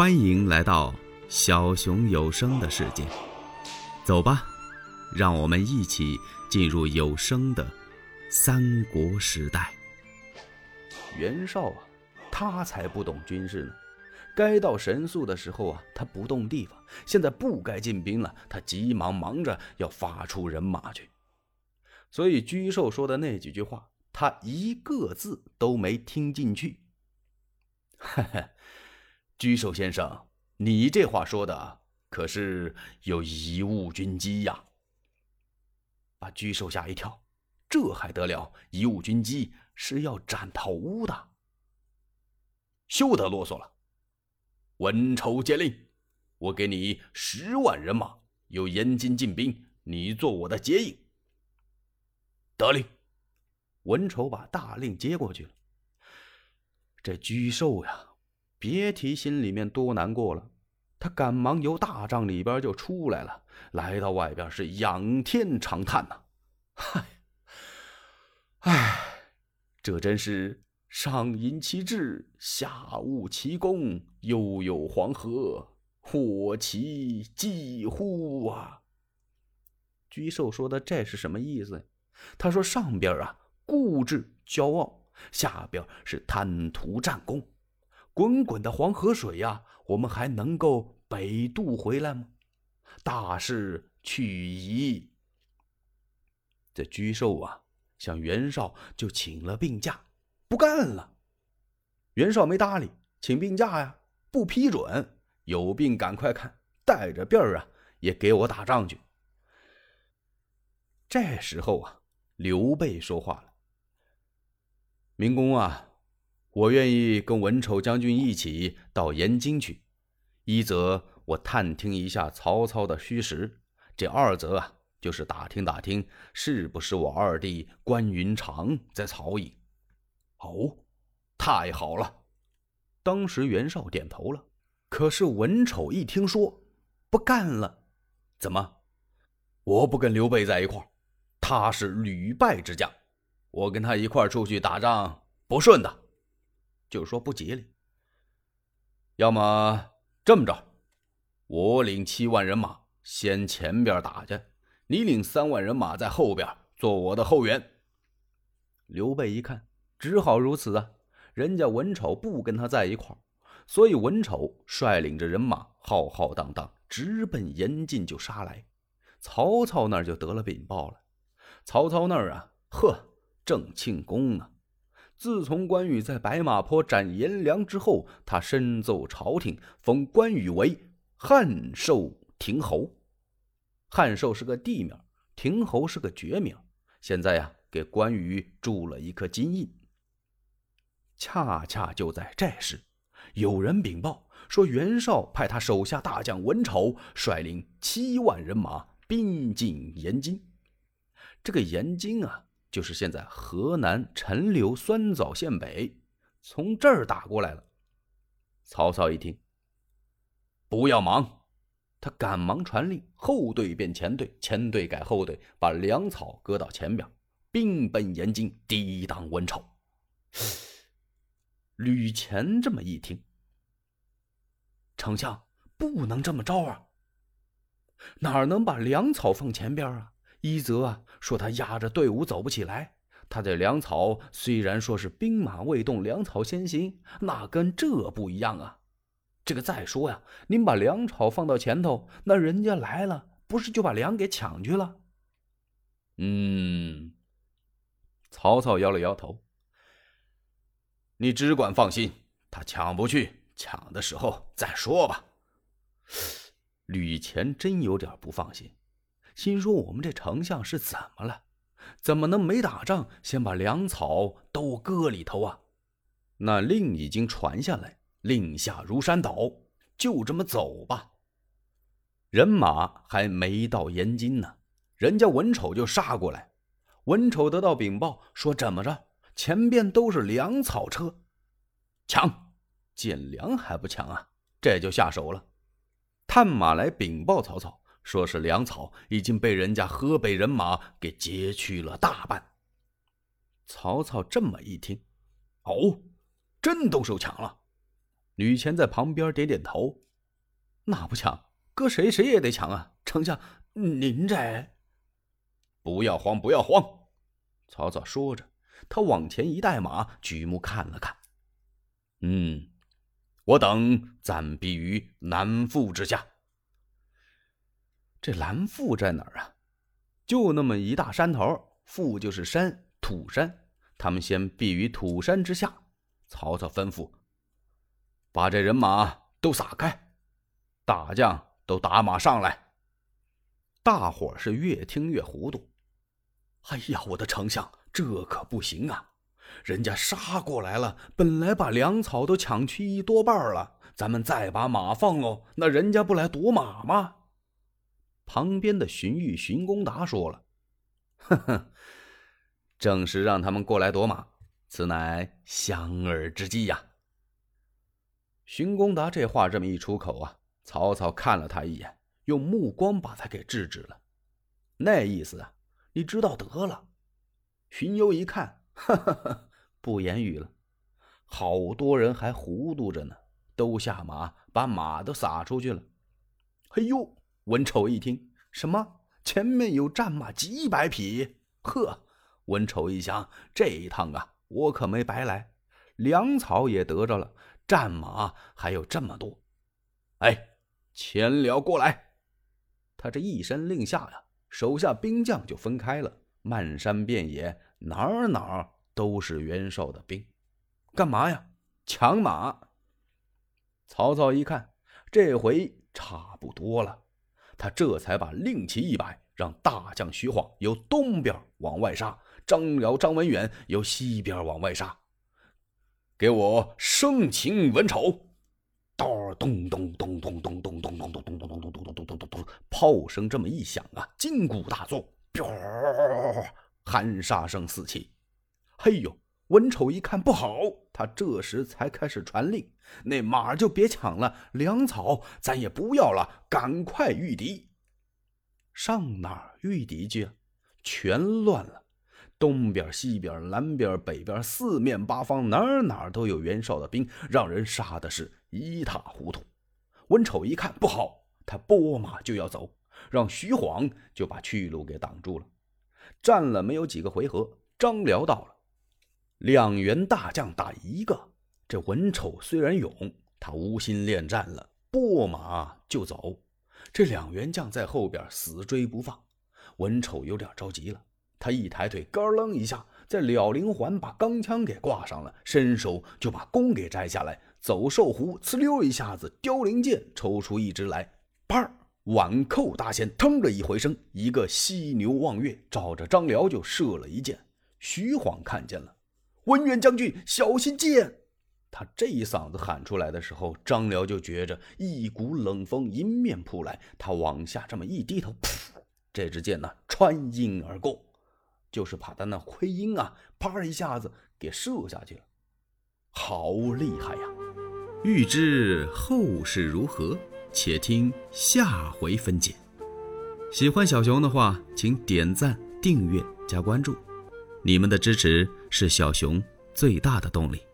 欢迎来到小熊有声的世界，走吧，让我们一起进入有声的三国时代。袁绍啊，他才不懂军事呢。该到神速的时候啊，他不动地方。现在不该进兵了，他急忙忙着要发出人马去。所以居寿说的那几句话，他一个字都没听进去。嘿嘿。居寿先生，你这话说的可是有贻误军机呀！把居寿吓一跳，这还得了？贻误军机是要斩头的。休得啰嗦了，文丑接令，我给你十万人马，由燕京进兵，你做我的接应。得令。文丑把大令接过去了。这居寿呀！别提心里面多难过了，他赶忙由大帐里边就出来了，来到外边是仰天长叹呐：“嗨，唉，这真是上引其志，下务其功，悠悠黄河，祸其几乎啊！”居寿说的这是什么意思？他说上边啊固执骄傲，下边是贪图战功。滚滚的黄河水呀，我们还能够北渡回来吗？大势去矣。这沮授啊，向袁绍就请了病假，不干了。袁绍没搭理，请病假呀，不批准。有病赶快看，带着病儿啊，也给我打仗去。这时候啊，刘备说话了：“明公啊。”我愿意跟文丑将军一起到延津去，一则我探听一下曹操的虚实，这二则啊，就是打听打听是不是我二弟关云长在曹营。哦，太好了！当时袁绍点头了。可是文丑一听说，不干了。怎么？我不跟刘备在一块儿，他是屡败之将，我跟他一块儿出去打仗不顺的。就说不吉利。要么这么着，我领七万人马先前边打去，你领三万人马在后边做我的后援。刘备一看，只好如此啊。人家文丑不跟他在一块所以文丑率领着人马浩浩荡荡直奔延津就杀来。曹操那儿就得了禀报了。曹操那儿啊，呵，正庆功呢。自从关羽在白马坡斩颜良之后，他深奏朝廷，封关羽为汉寿亭侯。汉寿是个地名，亭侯是个绝名。现在呀，给关羽铸了一颗金印。恰恰就在这时，有人禀报说，袁绍派他手下大将文丑率领七万人马兵进延津。这个延津啊。就是现在河南陈留酸枣县北，从这儿打过来了。曹操一听，不要忙，他赶忙传令，后队变前队，前队改后队，把粮草搁到前边，兵奔延津，抵挡文丑。吕虔这么一听，丞相不能这么着啊！哪能把粮草放前边啊？一则啊，说他压着队伍走不起来。他这粮草虽然说是兵马未动，粮草先行，那跟这不一样啊。这个再说呀，您把粮草放到前头，那人家来了，不是就把粮给抢去了？嗯。曹操摇了摇头。你只管放心，他抢不去，抢的时候再说吧。吕虔真有点不放心。心说：“我们这丞相是怎么了？怎么能没打仗先把粮草都搁里头啊？”那令已经传下来，令下如山倒，就这么走吧。人马还没到延津呢，人家文丑就杀过来。文丑得到禀报说：“怎么着？前边都是粮草车，抢！见粮还不抢啊？这就下手了。探马来禀报曹操。”说是粮草已经被人家河北人马给劫去了大半。曹操这么一听，哦，真都受抢了。吕虔在旁边点点头：“那不抢，搁谁谁也得抢啊！丞相，您这……不要慌，不要慌。”曹操说着，他往前一带马，举目看了看：“嗯，我等暂避于南阜之下。这蓝阜在哪儿啊？就那么一大山头，阜就是山，土山。他们先避于土山之下。”曹操吩咐。把这人马都撒开，大将都打马上来。大伙是越听越糊涂。哎呀，我的丞相，这可不行啊！人家杀过来了，本来把粮草都抢去一多半了，咱们再把马放喽，那人家不来夺马吗？旁边的荀彧、荀公达说了：“呵呵，正是让他们过来夺马，此乃相耳之计呀。”荀公达这话这么一出口啊，曹操看了他一眼，用目光把他给制止了。那意思啊，你知道得了。荀攸一看，哈哈哈，不言语了。好多人还糊涂着呢，都下马，把马都撒出去了。哎呦，文丑一听，什么？前面有战马几百匹？呵，文丑一想，这一趟啊，我可没白来，粮草也得着了。战马还有这么多，哎，钱辽过来！他这一声令下呀，手下兵将就分开了，漫山遍野，哪儿哪儿都是袁绍的兵，干嘛呀？抢马！曹操一看，这回差不多了，他这才把令旗一摆，让大将徐晃由东边往外杀，张辽、张文远由西边往外杀。给我生擒文丑！咚咚咚咚咚咚咚咚咚咚咚咚咚咚咚咚咚咚咚，炮声这么一响啊，金鼓大作，喊杀声四起。嘿呦，文丑一看不好，他这时才开始传令：那马就别抢了，粮草咱也不要了，赶快御敌！上哪儿御敌去？全乱了。东边、西边、南边、北边，四面八方，哪哪都有袁绍的兵，让人杀的是一塌糊涂。文丑一看不好，他拨马就要走，让徐晃就把去路给挡住了。战了没有几个回合，张辽到了，两员大将打一个。这文丑虽然勇，他无心恋战了，拨马就走。这两员将在后边死追不放，文丑有点着急了。他一抬腿，咯楞一下，在了灵环把钢枪给挂上了，伸手就把弓给摘下来，走兽弧，呲溜一下子，凋零箭抽出一支来，啪，挽扣大弦，腾的一回声，一个犀牛望月，照着张辽就射了一箭。徐晃看见了，文远将军小心箭！他这一嗓子喊出来的时候，张辽就觉着一股冷风迎面扑来，他往下这么一低头，噗，这支箭呢穿阴而过。就是把他那盔缨啊，啪一下子给射下去了，好厉害呀！欲知后事如何，且听下回分解。喜欢小熊的话，请点赞、订阅、加关注，你们的支持是小熊最大的动力。